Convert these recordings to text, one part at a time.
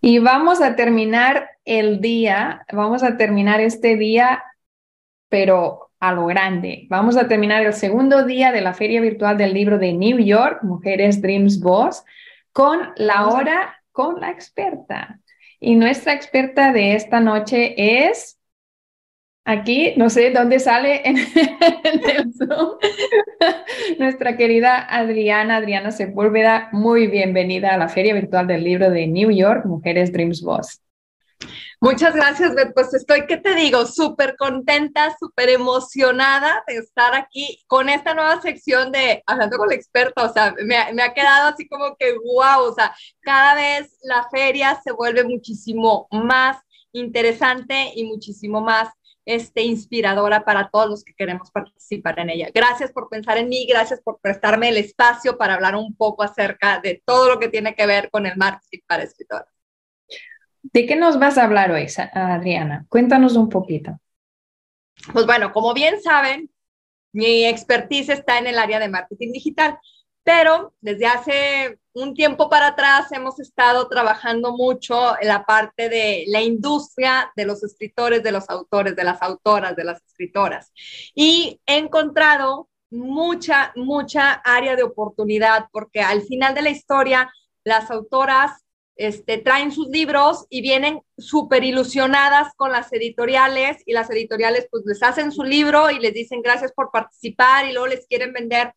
Y vamos a terminar el día, vamos a terminar este día, pero a lo grande. Vamos a terminar el segundo día de la Feria Virtual del Libro de New York, Mujeres Dreams Boss, con la hora con la experta. Y nuestra experta de esta noche es aquí, no sé dónde sale en, el Zoom, nuestra querida Adriana, Adriana Sepúlveda, muy bienvenida a la Feria Virtual del Libro de New York, Mujeres Dreams Boss. Muchas gracias, Beth. Pues estoy, ¿qué te digo? Súper contenta, súper emocionada de estar aquí con esta nueva sección de Hablando con la experta. O sea, me, me ha quedado así como que wow, o sea, cada vez la feria se vuelve muchísimo más interesante y muchísimo más este, inspiradora para todos los que queremos participar en ella. Gracias por pensar en mí, gracias por prestarme el espacio para hablar un poco acerca de todo lo que tiene que ver con el marketing para escritores. ¿De qué nos vas a hablar hoy, Adriana? Cuéntanos un poquito. Pues bueno, como bien saben, mi expertise está en el área de marketing digital pero desde hace un tiempo para atrás hemos estado trabajando mucho en la parte de la industria de los escritores, de los autores, de las autoras, de las escritoras. Y he encontrado mucha, mucha área de oportunidad porque al final de la historia las autoras este, traen sus libros y vienen súper ilusionadas con las editoriales y las editoriales pues les hacen su libro y les dicen gracias por participar y luego les quieren vender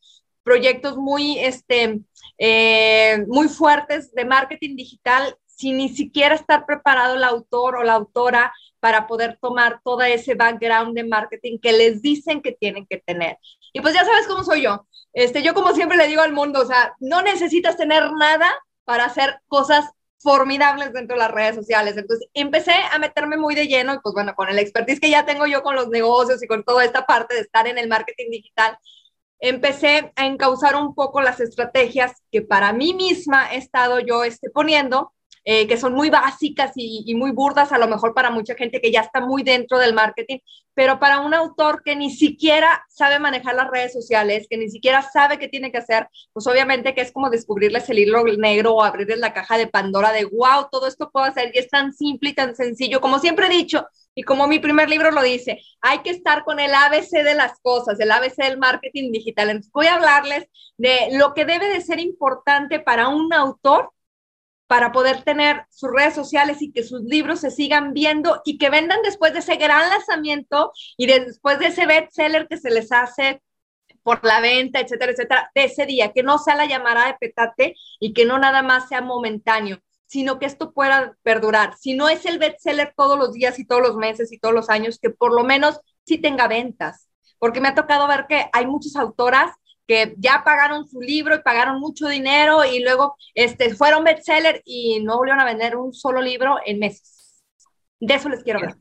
proyectos muy, este, eh, muy fuertes de marketing digital sin ni siquiera estar preparado el autor o la autora para poder tomar todo ese background de marketing que les dicen que tienen que tener. Y pues ya sabes cómo soy yo. Este, yo como siempre le digo al mundo, o sea, no necesitas tener nada para hacer cosas formidables dentro de las redes sociales. Entonces empecé a meterme muy de lleno y pues bueno, con el expertise que ya tengo yo con los negocios y con toda esta parte de estar en el marketing digital, empecé a encauzar un poco las estrategias que para mí misma he estado yo este, poniendo, eh, que son muy básicas y, y, muy burdas a lo mejor para mucha gente que ya está muy dentro del marketing, pero para un autor que ni siquiera sabe manejar las redes sociales, que ni siquiera sabe qué tiene que hacer, pues obviamente que es como descubrirles el hilo negro o abrirles la caja de Pandora de, wow, todo esto puedo hacer y es tan simple y tan sencillo, como siempre he dicho, y como mi primer libro lo dice, hay que estar con el ABC de las cosas, el ABC del marketing digital. Entonces voy a hablarles de lo que debe de ser importante para un autor para poder tener sus redes sociales y que sus libros se sigan viendo y que vendan después de ese gran lanzamiento y después de ese bestseller que se les hace por la venta, etcétera, etcétera, de ese día, que no sea la llamada de petate y que no nada más sea momentáneo, sino que esto pueda perdurar. Si no es el bestseller todos los días y todos los meses y todos los años, que por lo menos sí tenga ventas, porque me ha tocado ver que hay muchas autoras que ya pagaron su libro y pagaron mucho dinero y luego este, fueron bestseller y no volvieron a vender un solo libro en meses. De eso les quiero hablar.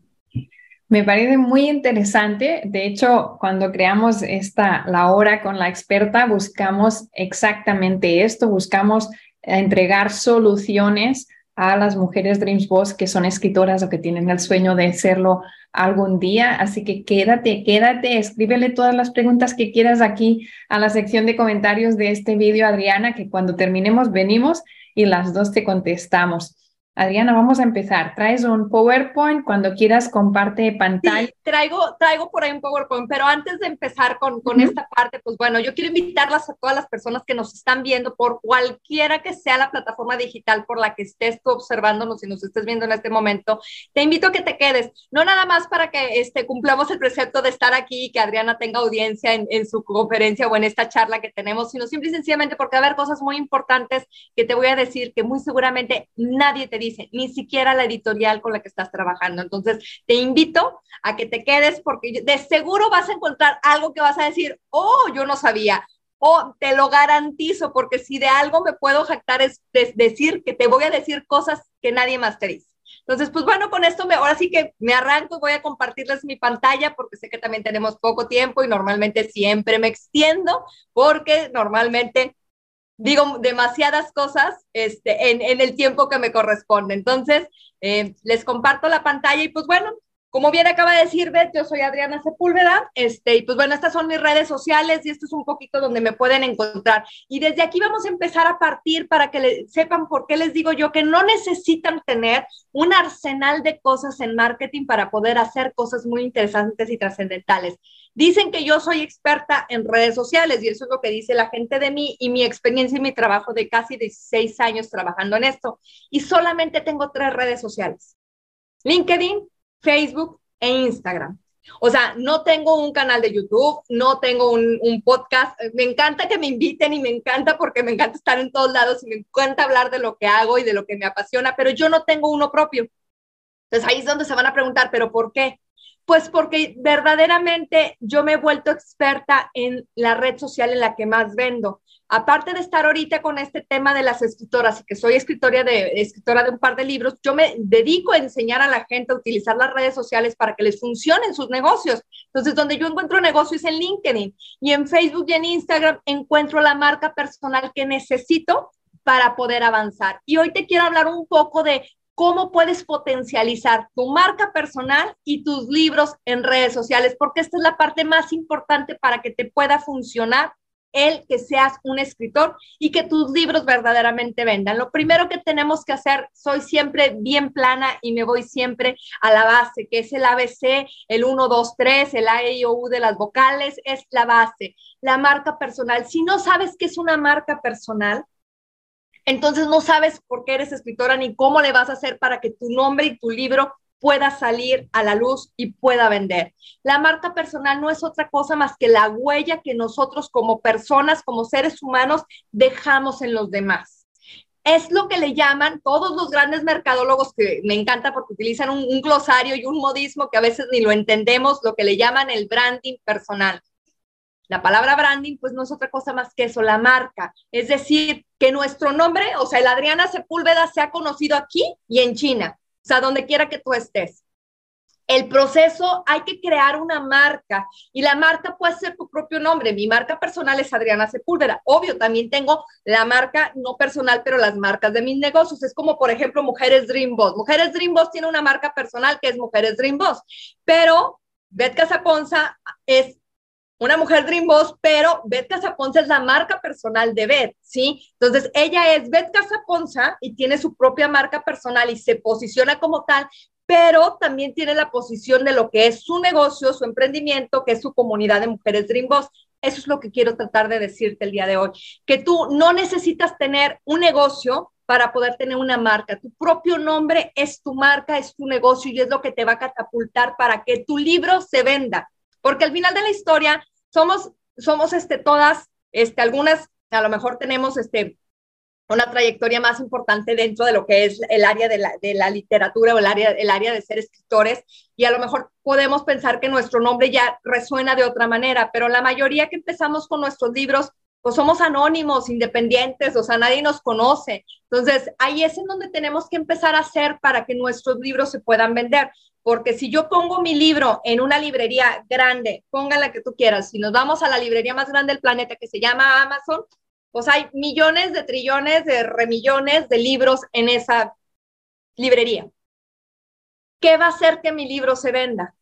Me parece muy interesante. De hecho, cuando creamos esta, la hora con la experta, buscamos exactamente esto, buscamos entregar soluciones a las mujeres Dreams Boss que son escritoras o que tienen el sueño de serlo algún día. Así que quédate, quédate, escríbele todas las preguntas que quieras aquí a la sección de comentarios de este vídeo, Adriana, que cuando terminemos venimos y las dos te contestamos. Adriana, vamos a empezar. Traes un PowerPoint, cuando quieras comparte pantalla. Sí, traigo, traigo por ahí un PowerPoint, pero antes de empezar con, con esta parte, pues bueno, yo quiero invitarlas a todas las personas que nos están viendo por cualquiera que sea la plataforma digital por la que estés tú observándonos y nos estés viendo en este momento. Te invito a que te quedes, no nada más para que este, cumplamos el precepto de estar aquí y que Adriana tenga audiencia en, en su conferencia o en esta charla que tenemos, sino simple y sencillamente porque va a haber cosas muy importantes que te voy a decir que muy seguramente nadie te dice, ni siquiera la editorial con la que estás trabajando. Entonces, te invito a que te quedes porque de seguro vas a encontrar algo que vas a decir, oh, yo no sabía. O te lo garantizo, porque si de algo me puedo jactar es decir que te voy a decir cosas que nadie más te dice. Entonces, pues bueno, con esto me, ahora sí que me arranco, voy a compartirles mi pantalla porque sé que también tenemos poco tiempo y normalmente siempre me extiendo porque normalmente digo demasiadas cosas este, en, el tiempo que me corresponde. Entonces, eh, les comparto la pantalla y pues bueno, Como bien acaba de decir Beth, yo soy Adriana Sepúlveda, este, y pues bueno, estas son mis redes sociales y esto es un poquito donde me pueden encontrar. Y desde aquí vamos a empezar a partir para que le, sepan por qué les digo yo que no necesitan tener un arsenal de cosas en marketing para poder hacer cosas muy interesantes y trascendentales. Dicen que yo soy experta en redes sociales y eso es lo que dice la gente de mí y mi experiencia y mi trabajo de casi 16 años trabajando en esto. Y solamente tengo tres redes sociales. LinkedIn, Facebook e Instagram. O sea, no tengo un canal de YouTube, no tengo un, podcast. Me encanta que me inviten y me encanta porque me encanta estar en todos lados y me encanta hablar de lo que hago y de lo que me apasiona, pero yo no tengo uno propio. Entonces ahí es donde se van a preguntar, ¿pero por qué? Pues porque verdaderamente yo me he vuelto experta en la red social en la que más vendo aparte de estar ahorita con este tema de las escritoras y que soy escritora de, escritora de un par de libros, yo me dedico a enseñar a la gente a utilizar las redes sociales para que les funcionen sus negocios. Entonces, donde yo encuentro negocios en LinkedIn y en Facebook y en Instagram encuentro la marca personal que necesito para poder avanzar. Y hoy te quiero hablar un poco de cómo puedes potencializar tu marca personal y tus libros en redes sociales, porque esta es la parte más importante para que te pueda funcionar el que seas un escritor y que tus libros verdaderamente vendan. Lo primero que tenemos que hacer, soy siempre bien plana y me voy siempre a la base, que es el ABC, el 1, 2, 3, el A, E, I, O, U de las vocales, es la base, la marca personal. Si no sabes qué es una marca personal, entonces no sabes por qué eres escritora ni cómo le vas a hacer para que tu nombre y tu libro pueda salir a la luz y pueda vender. La marca personal no es otra cosa más que la huella que nosotros como personas, como seres humanos, dejamos en los demás. Es lo que le llaman todos los grandes mercadólogos, que me encanta porque utilizan un, glosario y un modismo que a veces ni lo entendemos, lo que le llaman el branding personal. La palabra branding, pues no es otra cosa más que eso, la marca. Es decir, que nuestro nombre, o sea, el Adriana Sepúlveda, se ha conocido aquí y en China o sea, donde quiera que tú estés. El proceso, hay que crear una marca y la marca puede ser tu propio nombre. Mi marca personal es Adriana Sepúlveda. Obvio, también tengo la marca no personal, pero las marcas de mis negocios. Es como, por ejemplo, Mujeres Dream Boss. Mujeres Dream Boss tiene una marca personal que es Mujeres Dream Boss, pero Beth Casaponza es una mujer Dream Boss, pero Beth Casaponza es la marca personal de Beth, ¿sí? Entonces, ella es Beth Casaponza y tiene su propia marca personal y se posiciona como tal, pero también tiene la posición de lo que es su negocio, su emprendimiento, que es su comunidad de mujeres Dream Boss. Eso es lo que quiero tratar de decirte el día de hoy, que tú no necesitas tener un negocio para poder tener una marca. Tu propio nombre es tu marca, es tu negocio y es lo que te va a catapultar para que tu libro se venda. Porque al final de la historia, somos, somos este, todas, este, algunas a lo mejor tenemos este, una trayectoria más importante dentro de lo que es el área de la, de la, literatura o el área, el área de ser escritores y a lo mejor podemos pensar que nuestro nombre ya resuena de otra manera, pero la mayoría que empezamos con nuestros libros, pues somos anónimos, independientes, o sea, nadie nos conoce. Entonces, ahí es en donde tenemos que empezar a hacer para que nuestros libros se puedan vender. Porque si yo pongo mi libro en una librería grande, ponga la que tú quieras, si nos vamos a la librería más grande del planeta que se llama Amazon, pues hay millones de trillones de remillones de libros en esa librería. ¿Qué va a hacer que mi libro se venda?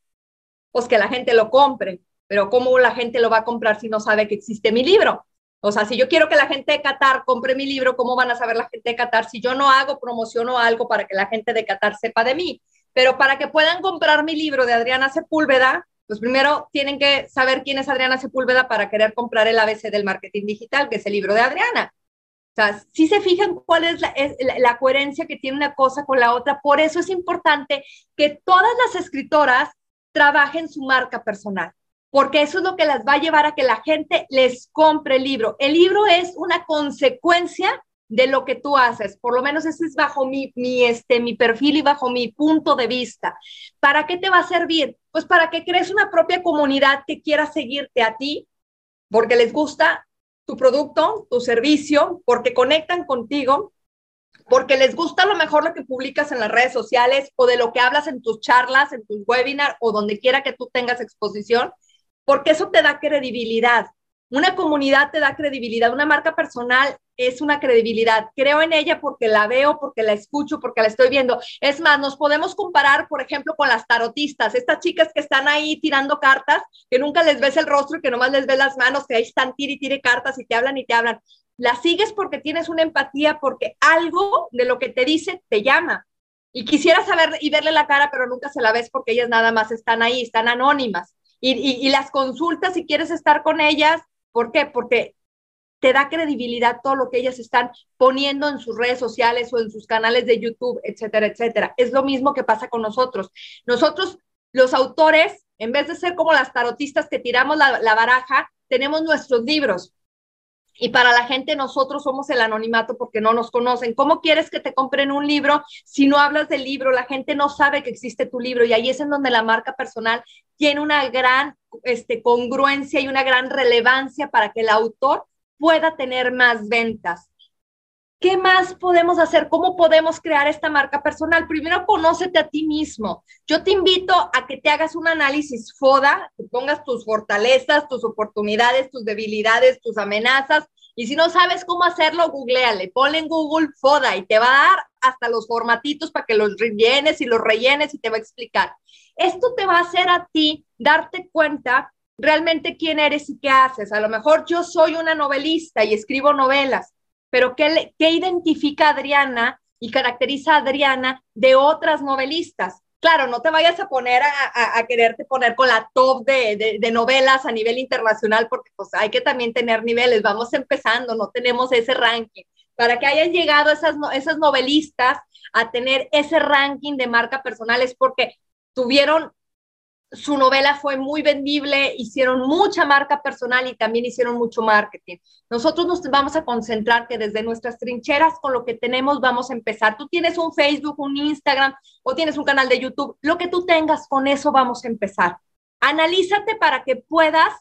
Pues que la gente lo compre, pero ¿cómo la gente lo va a comprar si no sabe que existe mi libro? O sea, si yo quiero que la gente de Qatar compre mi libro, ¿cómo van a saber la gente de Qatar si yo no hago promoción o algo para que la gente de Qatar sepa de mí? Pero para que puedan comprar mi libro de Adriana Sepúlveda, pues primero tienen que saber quién es Adriana Sepúlveda para querer comprar el ABC del marketing digital, que es el libro de Adriana. O sea, si se fijan cuál es la, coherencia que tiene una cosa con la otra, por eso es importante que todas las escritoras trabajen su marca personal, porque eso es lo que las va a llevar a que la gente les compre el libro. El libro es una consecuencia de lo que tú haces. Por lo menos ese es bajo mi, mi, este, mi perfil y bajo mi punto de vista. ¿Para qué te va a servir? Pues para que crees una propia comunidad que quiera seguirte a ti, porque les gusta tu producto, tu servicio, porque conectan contigo, porque les gusta lo mejor lo que publicas en las redes sociales o de lo que hablas en tus charlas, en tus webinars o donde quiera que tú tengas exposición, porque eso te da credibilidad. Una comunidad te da credibilidad, una marca personal es una credibilidad. Creo en ella porque la veo, porque la escucho, porque la estoy viendo. Es más, nos podemos comparar, por ejemplo, con las tarotistas, estas chicas que están ahí tirando cartas, que nunca les ves el rostro y que nomás les ves las manos, que ahí están tire y tire cartas y te hablan y te hablan. Las sigues porque tienes una empatía, porque algo de lo que te dice te llama. Y quisiera saber y verle la cara, pero nunca se la ves porque ellas nada más están ahí, están anónimas. Y, y las consultas si quieres estar con ellas ¿Por qué? Porque te da credibilidad todo lo que ellas están poniendo en sus redes sociales o en sus canales de YouTube, etcétera, etcétera. Es lo mismo que pasa con nosotros. Nosotros, los autores, en vez de ser como las tarotistas que tiramos la, la baraja, tenemos nuestros libros. Y para la gente nosotros somos el anonimato porque no nos conocen. ¿Cómo quieres que te compren un libro si no hablas del libro? La gente no sabe que existe tu libro y ahí es en donde la marca personal tiene una gran este, congruencia y una gran relevancia para que el autor pueda tener más ventas. ¿Qué más podemos hacer? ¿Cómo podemos crear esta marca personal? Primero, conócete a ti mismo. Yo te invito a que te hagas un análisis FODA, que pongas tus fortalezas, tus oportunidades, tus debilidades, tus amenazas. Y si no sabes cómo hacerlo, googleale, ponle en Google FODA y te va a dar hasta los formatitos para que los rellenes y los rellenes y te va a explicar. Esto te va a hacer a ti darte cuenta realmente quién eres y qué haces. A lo mejor yo soy una novelista y escribo novelas, pero ¿qué, qué identifica a Adriana y caracteriza a Adriana de otras novelistas? Claro, no te vayas a poner a, quererte poner con la top de, de, novelas a nivel internacional, porque pues hay que también tener niveles. Vamos empezando, no tenemos ese ranking. Para que hayan llegado esas, esas novelistas a tener ese ranking de marca personal es porque tuvieron, su novela fue muy vendible, hicieron mucha marca personal y también hicieron mucho marketing. Nosotros nos vamos a concentrar que desde nuestras trincheras con lo que tenemos vamos a empezar. Tú tienes un Facebook, un Instagram o tienes un canal de YouTube, lo que tú tengas, con eso vamos a empezar. Analízate para que puedas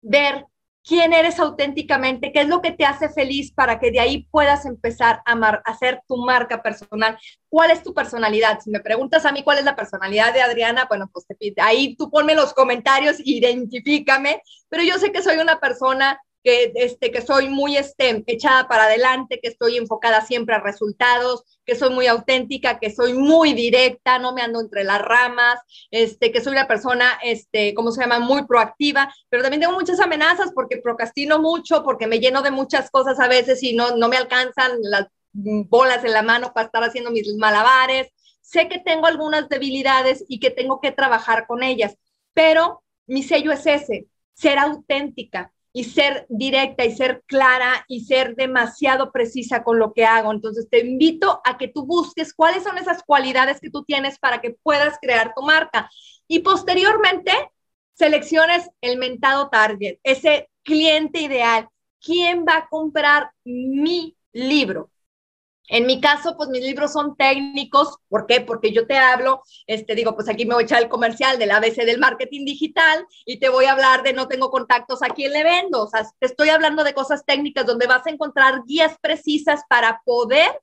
ver quién eres auténticamente, qué es lo que te hace feliz para que de ahí puedas empezar a, hacer tu marca personal. ¿Cuál es tu personalidad? Si me preguntas a mí cuál es la personalidad de Adriana, bueno, pues te, ahí tú ponme los comentarios, identifícame, pero yo sé que soy una persona que, este, que soy muy este, echada para adelante, que estoy enfocada siempre a resultados, que soy muy auténtica, que soy muy directa, no me ando entre las ramas, este, que soy una persona, este, ¿cómo se llama?, muy proactiva, pero también tengo muchas amenazas porque procrastino mucho, porque me lleno de muchas cosas a veces y no, no me alcanzan las bolas en la mano para estar haciendo mis malabares. Sé que tengo algunas debilidades y que tengo que trabajar con ellas, pero mi sello es ese, ser auténtica, y ser directa y ser clara y ser demasiado precisa con lo que hago. Entonces te invito a que tú busques cuáles son esas cualidades que tú tienes para que puedas crear tu marca. Y posteriormente selecciones el mentado target, ese cliente ideal. ¿Quién va a comprar mi libro? En mi caso, pues mis libros son técnicos. ¿Por qué? Porque yo te hablo, este, digo, pues aquí me voy a echar el comercial del ABC del marketing digital y te voy a hablar de no tengo contactos a quién le vendo. O sea, te estoy hablando de cosas técnicas donde vas a encontrar guías precisas para poder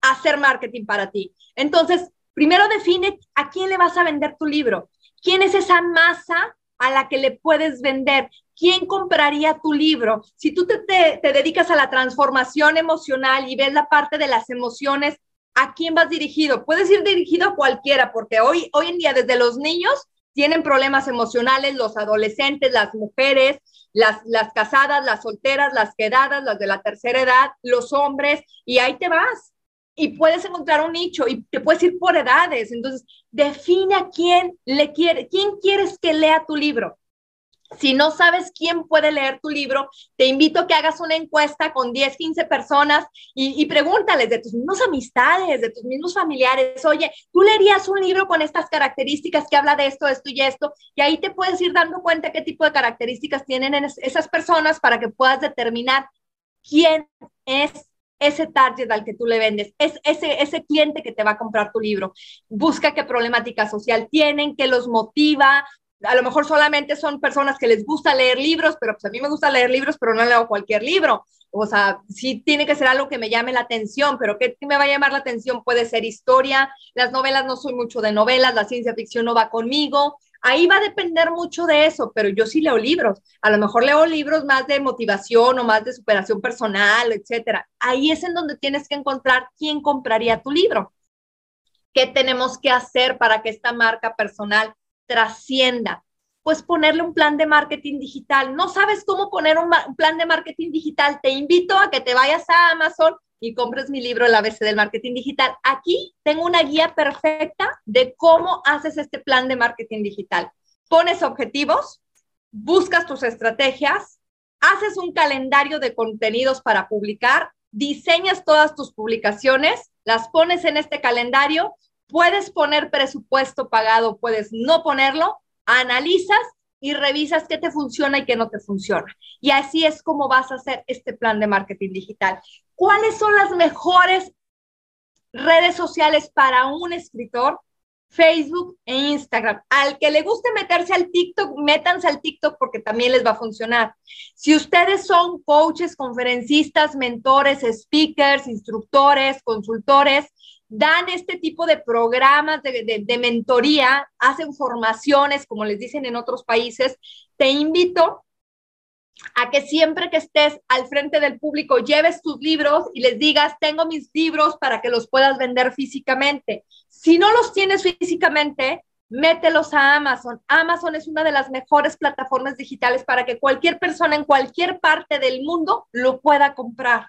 hacer marketing para ti. Entonces, primero define a quién le vas a vender tu libro. ¿Quién es esa masa a la que le puedes vender? ¿quién compraría tu libro? Si tú te, te, dedicas a la transformación emocional y ves la parte de las emociones, ¿a quién vas dirigido? Puedes ir dirigido a cualquiera, porque hoy, hoy en día desde los niños tienen problemas emocionales, los adolescentes, las mujeres, las, las casadas, las solteras, las quedadas, las de la tercera edad, los hombres, y ahí te vas. Y puedes encontrar un nicho y te puedes ir por edades. Entonces, define a quién le quiere, quién quieres que lea tu libro. Si no sabes quién puede leer tu libro, te invito a que hagas una encuesta con 10, 15 personas y, pregúntales de tus mismos amistades, de tus mismos familiares, oye, ¿tú leerías un libro con estas características que habla de esto, esto y esto? Y ahí te puedes ir dando cuenta qué tipo de características tienen esas personas para que puedas determinar quién es ese target al que tú le vendes, es ese, ese cliente que te va a comprar tu libro. Busca qué problemática social tienen, qué los motiva, a lo mejor solamente son personas que les gusta leer libros, pero pues a mí me gusta leer libros, pero no leo cualquier libro. O sea, sí tiene que ser algo que me llame la atención, pero ¿qué me va a llamar la atención? Puede ser historia, las novelas no soy mucho de novelas, la ciencia ficción no va conmigo, Ahí va a depender mucho de eso, pero yo sí leo libros. A lo mejor leo libros más de motivación o más de superación personal, etcétera. Ahí es en donde tienes que encontrar quién compraría tu libro. ¿Qué tenemos que hacer para que esta marca personal trascienda? Pues ponerle un plan de marketing digital. ¿No sabes cómo poner un, plan de marketing digital? Te invito a que te vayas a Amazon y compres mi libro El ABC del marketing digital. Aquí tengo una guía perfecta de cómo haces este plan de marketing digital. Pones objetivos, buscas tus estrategias, haces un calendario de contenidos para publicar, diseñas todas tus publicaciones, las pones en este calendario, puedes poner presupuesto pagado, puedes no ponerlo, analizas y revisas qué te funciona y qué no te funciona. Y así es como vas a hacer este plan de marketing digital. ¿Cuáles son las mejores redes sociales para un escritor? Facebook e Instagram. Al que le guste meterse al TikTok, métanse al TikTok porque también les va a funcionar. Si ustedes son coaches, conferencistas, mentores, speakers, instructores, consultores, dan este tipo de programas de, mentoría, hacen formaciones, como les dicen en otros países, te invito a que siempre que estés al frente del público lleves tus libros y les digas, tengo mis libros para que los puedas vender físicamente. Si no los tienes físicamente, mételos a Amazon. Amazon es una de las mejores plataformas digitales para que cualquier persona en cualquier parte del mundo lo pueda comprar.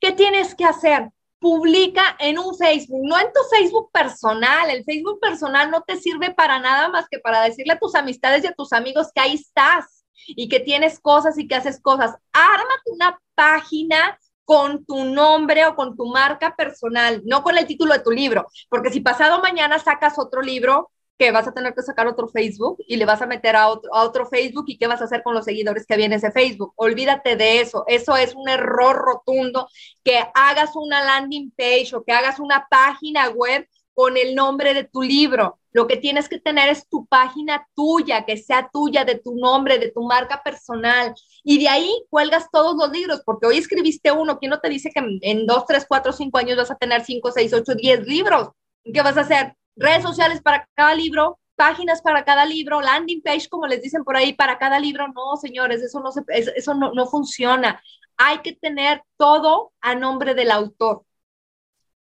¿Qué tienes que hacer? Publica en un Facebook, no en tu Facebook personal. El Facebook personal no te sirve para nada más que para decirle a tus amistades y a tus amigos que ahí estás y que tienes cosas y que haces cosas. Ármate una página con tu nombre o con tu marca personal, no con el título de tu libro, porque si pasado mañana sacas otro libro, que vas a tener que sacar otro Facebook y le vas a meter a otro, a otro Facebook y qué vas a hacer con los seguidores que viene ese Facebook. Olvídate de eso. Eso es un error rotundo que hagas una landing page o que hagas una página web con el nombre de tu libro. Lo que tienes que tener es tu página tuya, que sea tuya, de tu nombre, de tu marca personal. Y de ahí cuelgas todos los libros, porque hoy escribiste uno. ¿Quién no te dice que en dos, tres, cuatro, cinco años vas a tener cinco, seis, ocho, diez libros? ¿Qué vas a hacer? Redes sociales para cada libro, páginas para cada libro, landing page, como les dicen por ahí, para cada libro. No, señores, eso no, se, eso no, no funciona. Hay que tener todo a nombre del autor,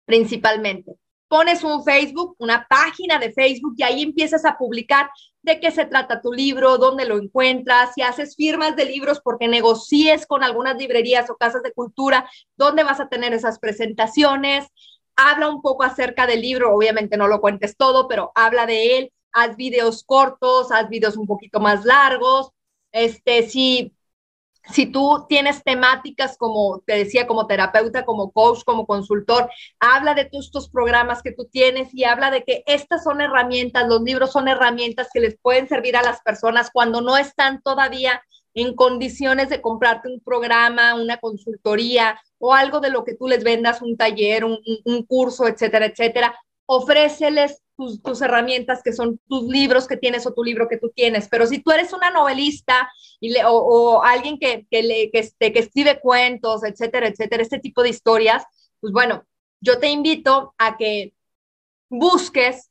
principalmente pones un Facebook, una página de Facebook y ahí empiezas a publicar de qué se trata tu libro, dónde lo encuentras, si haces firmas de libros porque negocies con algunas librerías o casas de cultura, dónde vas a tener esas presentaciones. Habla un poco acerca del libro, obviamente no lo cuentes todo, pero habla de él, haz videos cortos, haz videos un poquito más largos. Este, si si tú tienes temáticas como te decía, como terapeuta, como coach, como consultor, habla de tus, tus programas que tú tienes y habla de que estas son herramientas, los libros son herramientas que les pueden servir a las personas cuando no están todavía en condiciones de comprarte un programa, una consultoría o algo de lo que tú les vendas, un taller, un, un curso, etcétera, etcétera. Ofréceles tus, herramientas, que son tus libros que tienes o tu libro que tú tienes. Pero si tú eres una novelista y le, o, alguien que, que, le, que, este, que escribe cuentos, etcétera, etcétera, este tipo de historias, pues bueno, yo te invito a que busques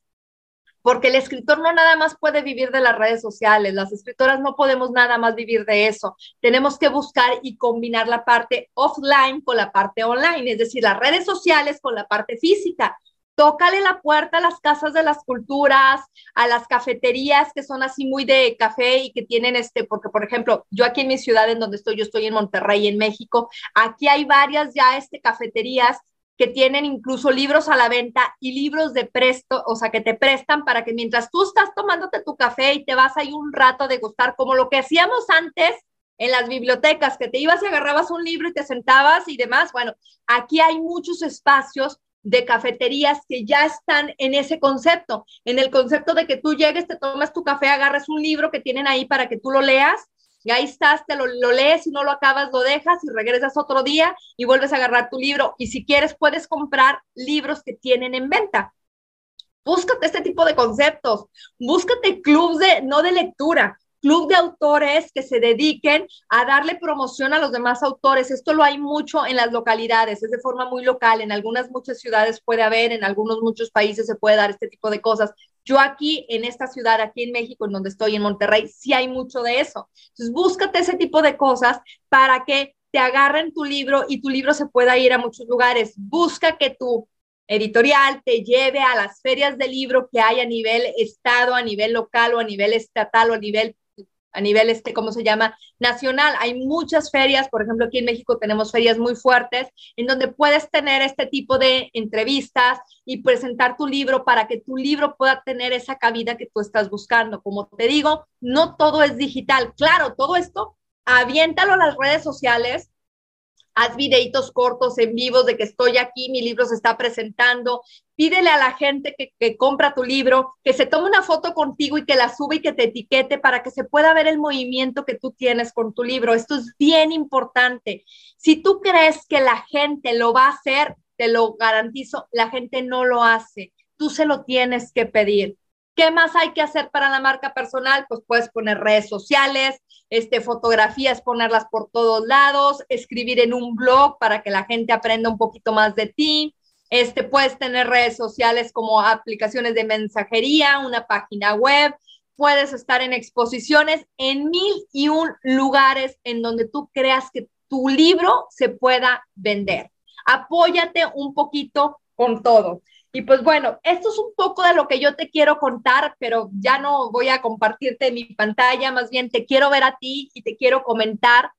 porque el escritor no nada más puede vivir de las redes sociales, las escritoras no podemos nada más vivir de eso. Tenemos que buscar y combinar la parte offline con la parte online, es decir, las redes sociales con la parte física tócale la puerta a las casas de las culturas, a las cafeterías que son así muy de café y que tienen este, porque por ejemplo, yo aquí en mi ciudad en donde estoy, yo estoy en Monterrey, en México, aquí hay varias ya este cafeterías que tienen incluso libros a la venta y libros de presto, o sea, que te prestan para que mientras tú estás tomándote tu café y te vas ahí un rato a degustar, como lo que hacíamos antes en las bibliotecas, que te ibas y agarrabas un libro y te sentabas y demás. Bueno, aquí hay muchos espacios de cafeterías que ya están en ese concepto, en el concepto de que tú llegues, te tomas tu café, agarras un libro que tienen ahí para que tú lo leas, y ahí estás, te lo, lees, y no lo acabas, lo dejas y regresas otro día y vuelves a agarrar tu libro. Y si quieres, puedes comprar libros que tienen en venta. Búscate este tipo de conceptos, búscate clubs de, no de lectura, club de autores que se dediquen a darle promoción a los demás autores. Esto lo hay mucho en las localidades, es de forma muy local. En algunas muchas ciudades puede haber, en algunos muchos países se puede dar este tipo de cosas. Yo aquí en esta ciudad, aquí en México, en donde estoy, en Monterrey, sí hay mucho de eso. Entonces, búscate ese tipo de cosas para que te agarren tu libro y tu libro se pueda ir a muchos lugares. Busca que tu editorial te lleve a las ferias de libro que hay a nivel estado, a nivel local o a nivel estatal o a nivel a nivel, este, ¿cómo se llama? Nacional. Hay muchas ferias, por ejemplo, aquí en México tenemos ferias muy fuertes en donde puedes tener este tipo de entrevistas y presentar tu libro para que tu libro pueda tener esa cabida que tú estás buscando. Como te digo, no todo es digital. Claro, todo esto, aviéntalo a las redes sociales, haz videitos cortos en vivos de que estoy aquí, mi libro se está presentando, pídele a la gente que, compra tu libro, que se tome una foto contigo y que la sube y que te etiquete para que se pueda ver el movimiento que tú tienes con tu libro. Esto es bien importante. Si tú crees que la gente lo va a hacer, te lo garantizo, la gente no lo hace. Tú se lo tienes que pedir. ¿Qué más hay que hacer para la marca personal? Pues puedes poner redes sociales, este, fotografías, ponerlas por todos lados, escribir en un blog para que la gente aprenda un poquito más de ti. Este, puedes tener redes sociales como aplicaciones de mensajería, una página web, puedes estar en exposiciones en mil y un lugares en donde tú creas que tu libro se pueda vender. Apóyate un poquito con todo. Y pues bueno, esto es un poco de lo que yo te quiero contar, pero ya no voy a compartirte mi pantalla, más bien te quiero ver a ti y te quiero comentar,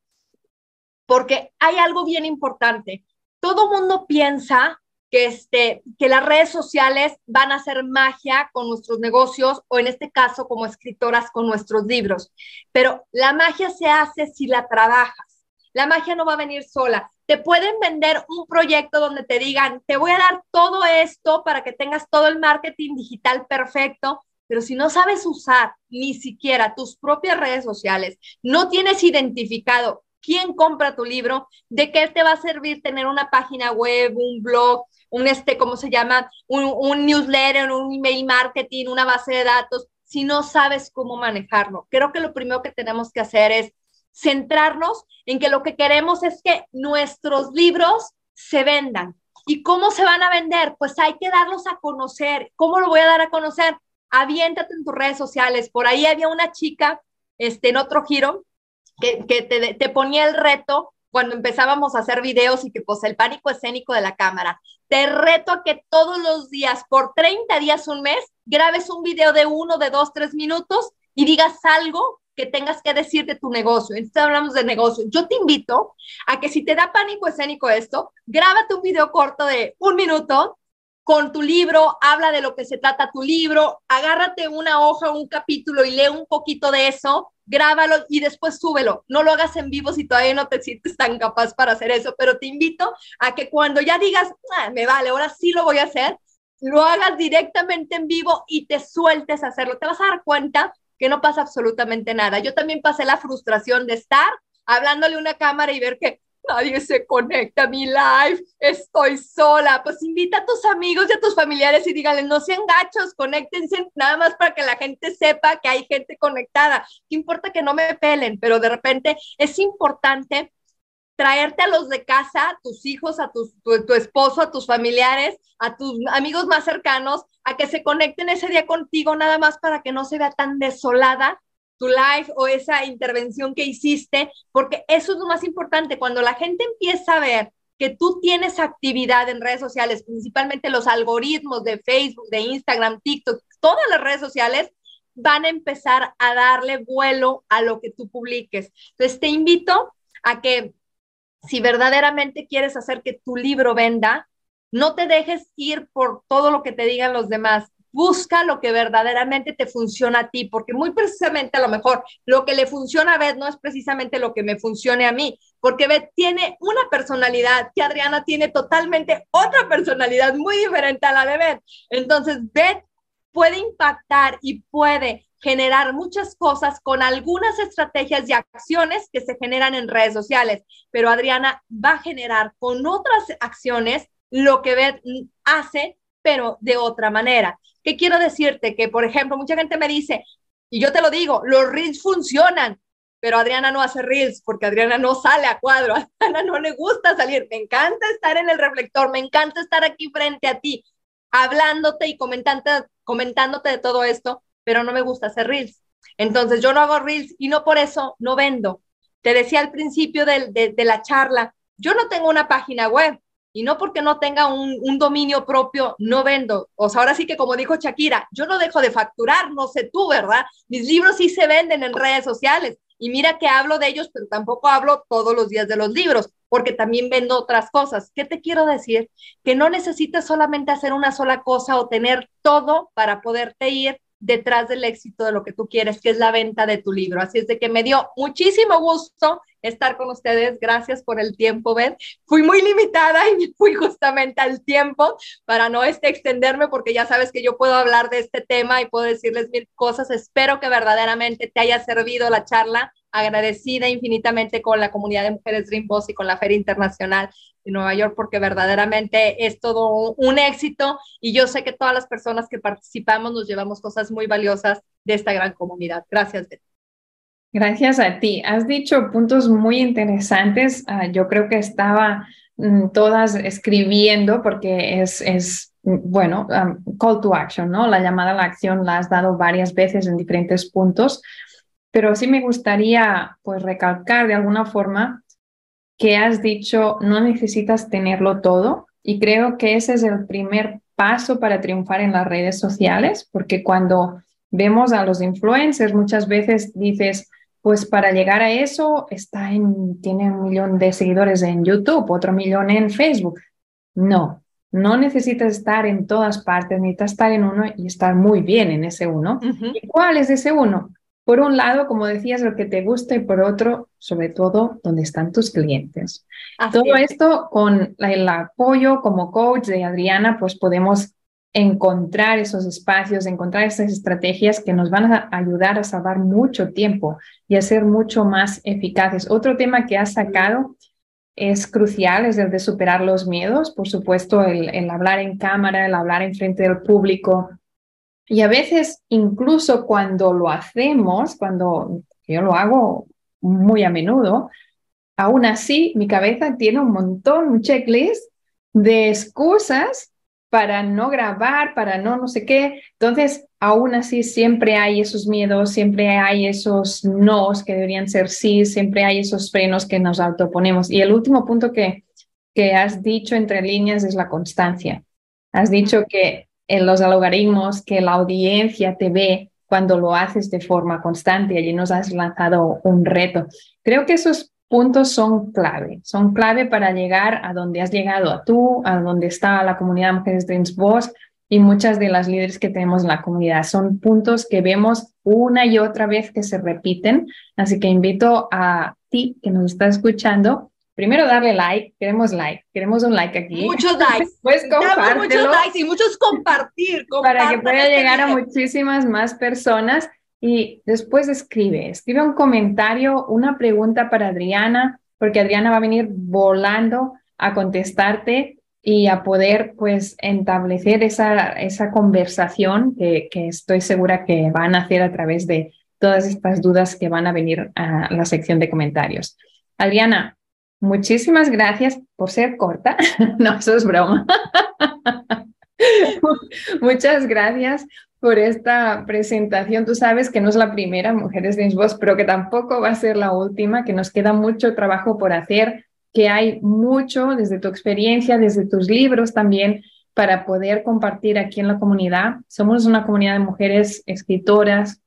porque hay algo bien importante. Todo mundo piensa que, este, que las redes sociales van a hacer magia con nuestros negocios o en este caso como escritoras con nuestros libros, pero la magia se hace si la trabajas. La magia no va a venir sola te pueden vender un proyecto donde te digan, te voy a dar todo esto para que tengas todo el marketing digital perfecto, pero si no sabes usar ni siquiera tus propias redes sociales, no tienes identificado quién compra tu libro, de qué te va a servir tener una página web, un blog, un este, ¿cómo se llama? Un, un newsletter, un email marketing, una base de datos, si no sabes cómo manejarlo. Creo que lo primero que tenemos que hacer es centrarnos en que lo que queremos es que nuestros libros se vendan. ¿Y cómo se van a vender? Pues hay que darlos a conocer. ¿Cómo lo voy a dar a conocer? Aviéntate en tus redes sociales. Por ahí había una chica este, en otro giro que, te, te ponía el reto cuando empezábamos a hacer videos y que pues el pánico escénico de la cámara. Te reto a que todos los días, por 30 días, un mes, grabes un video de uno, de dos, tres minutos y digas algo que tengas que decir de tu negocio. Entonces hablamos de negocio. Yo te invito a que si te da pánico escénico esto, grábate un video corto de un minuto con tu libro, habla de lo que se trata tu libro, agárrate una hoja, un capítulo y lee un poquito de eso, grábalo y después súbelo. No lo hagas en vivo si todavía no te sientes tan capaz para hacer eso, pero te invito a que cuando ya digas, ah, me vale, ahora sí lo voy a hacer, lo hagas directamente en vivo y te sueltes a hacerlo. Te vas a dar cuenta que no pasa absolutamente nada. Yo también pasé la frustración de estar hablándole a una cámara y ver que nadie se conecta a mi live, estoy sola. Pues invita a tus amigos y a tus familiares y díganle, no sean gachos, conéctense nada más para que la gente sepa que hay gente conectada. ¿Qué importa que no me pelen? Pero de repente es importante traerte a los de casa, tus hijos, a tu, tu, esposo, a tus familiares, a tus amigos más cercanos, a que se conecten ese día contigo nada más para que no se vea tan desolada tu live o esa intervención que hiciste, porque eso es lo más importante. Cuando la gente empieza a ver que tú tienes actividad en redes sociales, principalmente los algoritmos de Facebook, de Instagram, TikTok, todas las redes sociales, van a empezar a darle vuelo a lo que tú publiques. Entonces, te invito a que si verdaderamente quieres hacer que tu libro venda, no te dejes ir por todo lo que te digan los demás. Busca lo que verdaderamente te funciona a ti, porque muy precisamente a lo mejor lo que le funciona a Beth no es precisamente lo que me funcione a mí, porque Beth tiene una personalidad que Adriana tiene totalmente otra personalidad muy diferente a la de Beth. Entonces, Beth puede impactar y puede generar muchas cosas con algunas estrategias y acciones que se generan en redes sociales, pero Adriana va a generar con otras acciones lo que Beth hace, pero de otra manera. ¿Qué quiero decirte? Que, por ejemplo, mucha gente me dice, y yo te lo digo, los reels funcionan, pero Adriana no hace reels porque Adriana no sale a cuadro, a Adriana no le gusta salir, me encanta estar en el reflector, me encanta estar aquí frente a ti, hablándote y comentando, comentándote de todo esto, pero no me gusta hacer reels. Entonces yo no hago reels y no por eso no vendo. Te decía al principio de, la charla, yo no tengo una página web y no porque no tenga un, un, dominio propio, no vendo. O sea, ahora sí que como dijo Shakira, yo no dejo de facturar, no sé tú, ¿verdad? Mis libros sí se venden en redes sociales. Y mira que hablo de ellos, pero tampoco hablo todos los días de los libros, porque también vendo otras cosas. ¿Qué te quiero decir? Que no necesitas solamente hacer una sola cosa o tener todo para poderte ir detrás del éxito de lo que tú quieres, que es la venta de tu libro. Así es de que me dio muchísimo gusto estar con ustedes. Gracias por el tiempo, Ben. Fui muy limitada y fui justamente al tiempo para no este, extenderme porque ya sabes que yo puedo hablar de este tema y puedo decirles mil cosas. Espero que verdaderamente te haya servido la charla. Agradecida infinitamente con la comunidad de Mujeres Dream Boss y con la Feria Internacional de Nueva York porque verdaderamente es todo un éxito y yo sé que todas las personas que participamos nos llevamos cosas muy valiosas de esta gran comunidad. Gracias, Betty. Gracias a ti. Has dicho puntos muy interesantes. Ah, yo creo que estaba mm, todas escribiendo porque es, es bueno, um, call to action, ¿no? La llamada a la acción la has dado varias veces en diferentes puntos, pero sí me gustaría pues recalcar de alguna forma que has dicho no necesitas tenerlo todo y creo que ese es el primer paso para triunfar en las redes sociales, porque cuando vemos a los influencers muchas veces dices, pues para llegar a eso está en, tiene un millón de seguidores en YouTube, otro millón en Facebook. No, no necesitas estar en todas partes, necesitas estar en uno y estar muy bien en ese uno. ¿Y cuál es ese uno? Por un lado, como decías, lo que te gusta y por otro, sobre todo, dónde están tus clientes. Todo esto con el apoyo como coach de Adriana, pues podemos encontrar esos espacios, encontrar esas estrategias que nos van a ayudar a salvar mucho tiempo y a ser mucho más eficaces. Otro tema que has sacado es crucial, es el de superar los miedos, por supuesto, el, hablar en cámara, el hablar en frente del público. Y a veces, incluso cuando lo hacemos, cuando yo lo hago muy a menudo, aún así mi cabeza tiene un montón, un checklist de excusas para no grabar, para no no sé qué. Entonces, aún así, siempre hay esos miedos, siempre hay esos nos que deberían ser sí, siempre hay esos frenos que nos autoponemos. Y el último punto que, que has dicho entre líneas es la constancia. Has dicho que en los algoritmos, que la audiencia te ve cuando lo haces de forma constante. Allí nos has lanzado un reto. Creo que eso es puntos son clave, son clave para llegar a donde has llegado a tú, a donde está la comunidad Mujeres Dreams Boss y muchas de las líderes que tenemos en la comunidad. Son puntos que vemos una y otra vez que se repiten, así que invito a ti que nos está escuchando. Primero darle like, queremos like, queremos un like aquí. Muchos likes. Pues muchos likes y muchos compartir. Para que pueda este llegar a muchísimas más personas y después escribe, escribe un comentario, una pregunta para Adriana, porque Adriana va a venir volando a contestarte y a poder pues establecer esa, esa conversación que, que estoy segura que van a hacer a través de todas estas dudas que van a venir a la sección de comentarios. Adriana, muchísimas gracias por ser corta. no, eso es broma. Muchas gracias por esta presentación. Tú sabes que no es la primera, Mujeres de Voz, pero que tampoco va a ser la última, que nos queda mucho trabajo por hacer, que hay mucho desde tu experiencia, desde tus libros también, para poder compartir aquí en la comunidad. Somos una comunidad de mujeres escritoras,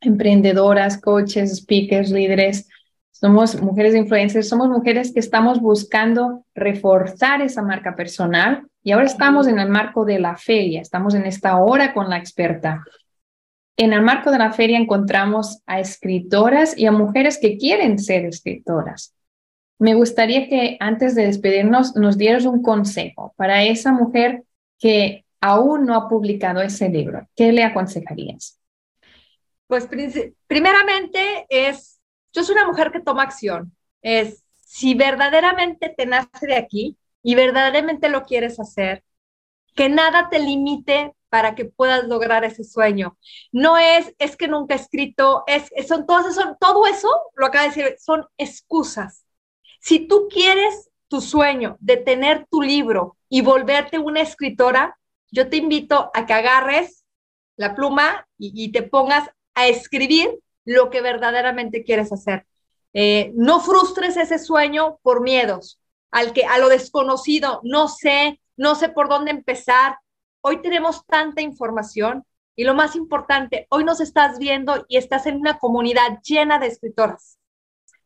emprendedoras, coaches, speakers, líderes. Somos mujeres influencers, somos mujeres que estamos buscando reforzar esa marca personal y ahora estamos en el marco de la feria, estamos en esta hora con la experta. En el marco de la feria encontramos a escritoras y a mujeres que quieren ser escritoras. Me gustaría que antes de despedirnos nos dieras un consejo para esa mujer que aún no ha publicado ese libro. ¿Qué le aconsejarías? Pues primeramente es, yo soy una mujer que toma acción. Es, si verdaderamente te nace de aquí, y verdaderamente lo quieres hacer, que nada te limite para que puedas lograr ese sueño. No es, es que nunca he escrito, es, son, todas, son todo eso, lo acaba de decir, son excusas. Si tú quieres tu sueño de tener tu libro y volverte una escritora, yo te invito a que agarres la pluma y, te pongas a escribir lo que verdaderamente quieres hacer. Eh, no frustres ese sueño por miedos, al que, a lo desconocido, no sé, no sé por dónde empezar. Hoy tenemos tanta información y lo más importante, hoy nos estás viendo y estás en una comunidad llena de escritoras.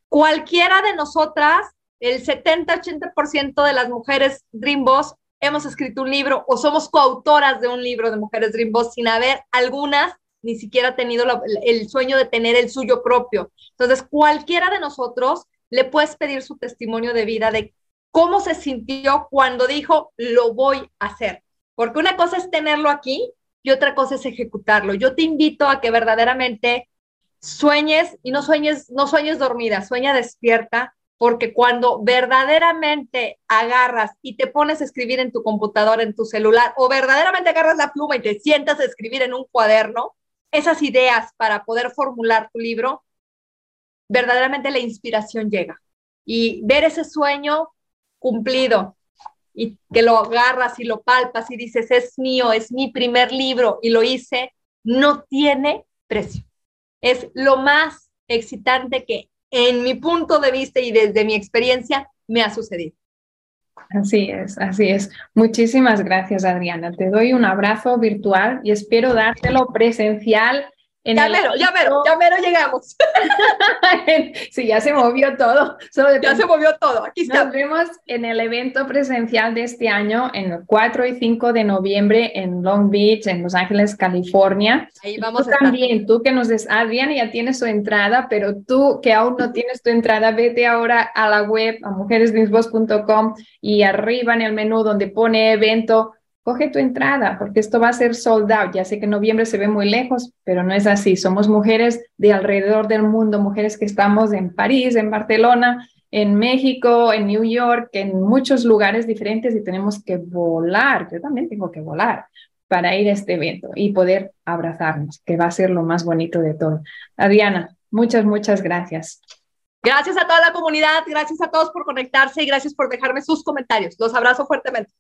Cualquiera de nosotras, el 70-80% de las mujeres Dream Boss hemos escrito un libro o somos coautoras de un libro de mujeres Dream Boss sin haber algunas ni siquiera tenido el sueño de tener el suyo propio. Entonces, cualquiera de nosotros le puedes pedir su testimonio de vida de cómo se sintió cuando dijo, lo voy a hacer. Porque una cosa es tenerlo aquí y otra cosa es ejecutarlo. Yo te invito a que verdaderamente sueñes y no sueñes, no sueñes dormida, sueña despierta, porque cuando verdaderamente agarras y te pones a escribir en tu computadora, en tu celular, o verdaderamente agarras la pluma y te sientas a escribir en un cuaderno, esas ideas para poder formular tu libro, verdaderamente la inspiración llega. Y ver ese sueño cumplido y que lo agarras y lo palpas y dices, es mío, es mi primer libro y lo hice, no tiene precio. Es lo más excitante que en mi punto de vista y desde mi experiencia me ha sucedido. Así es, así es. Muchísimas gracias, Adriana. Te doy un abrazo virtual y espero dártelo presencial ya mero, ya mero, ya mero llegamos. sí, ya se movió todo. ya se movió todo, aquí está. Nos vemos en el evento presencial de este año, en el 4 y 5 de noviembre en Long Beach, en Los Ángeles, California. Ahí vamos tú también, tú que nos des, Adriana ya tiene su entrada, pero tú que aún no tienes tu entrada, vete ahora a la web, a mujeresdreamsboss.com y arriba en el menú donde pone evento, coge tu entrada, porque esto va a ser sold out. Ya sé que noviembre se ve muy lejos, pero no es así. Somos mujeres de alrededor del mundo, mujeres que estamos en París, en Barcelona, en México, en New York, en muchos lugares diferentes y tenemos que volar. Yo también tengo que volar para ir a este evento y poder abrazarnos, que va a ser lo más bonito de todo. Adriana, muchas, muchas gracias. Gracias a toda la comunidad, gracias a todos por conectarse y gracias por dejarme sus comentarios. Los abrazo fuertemente.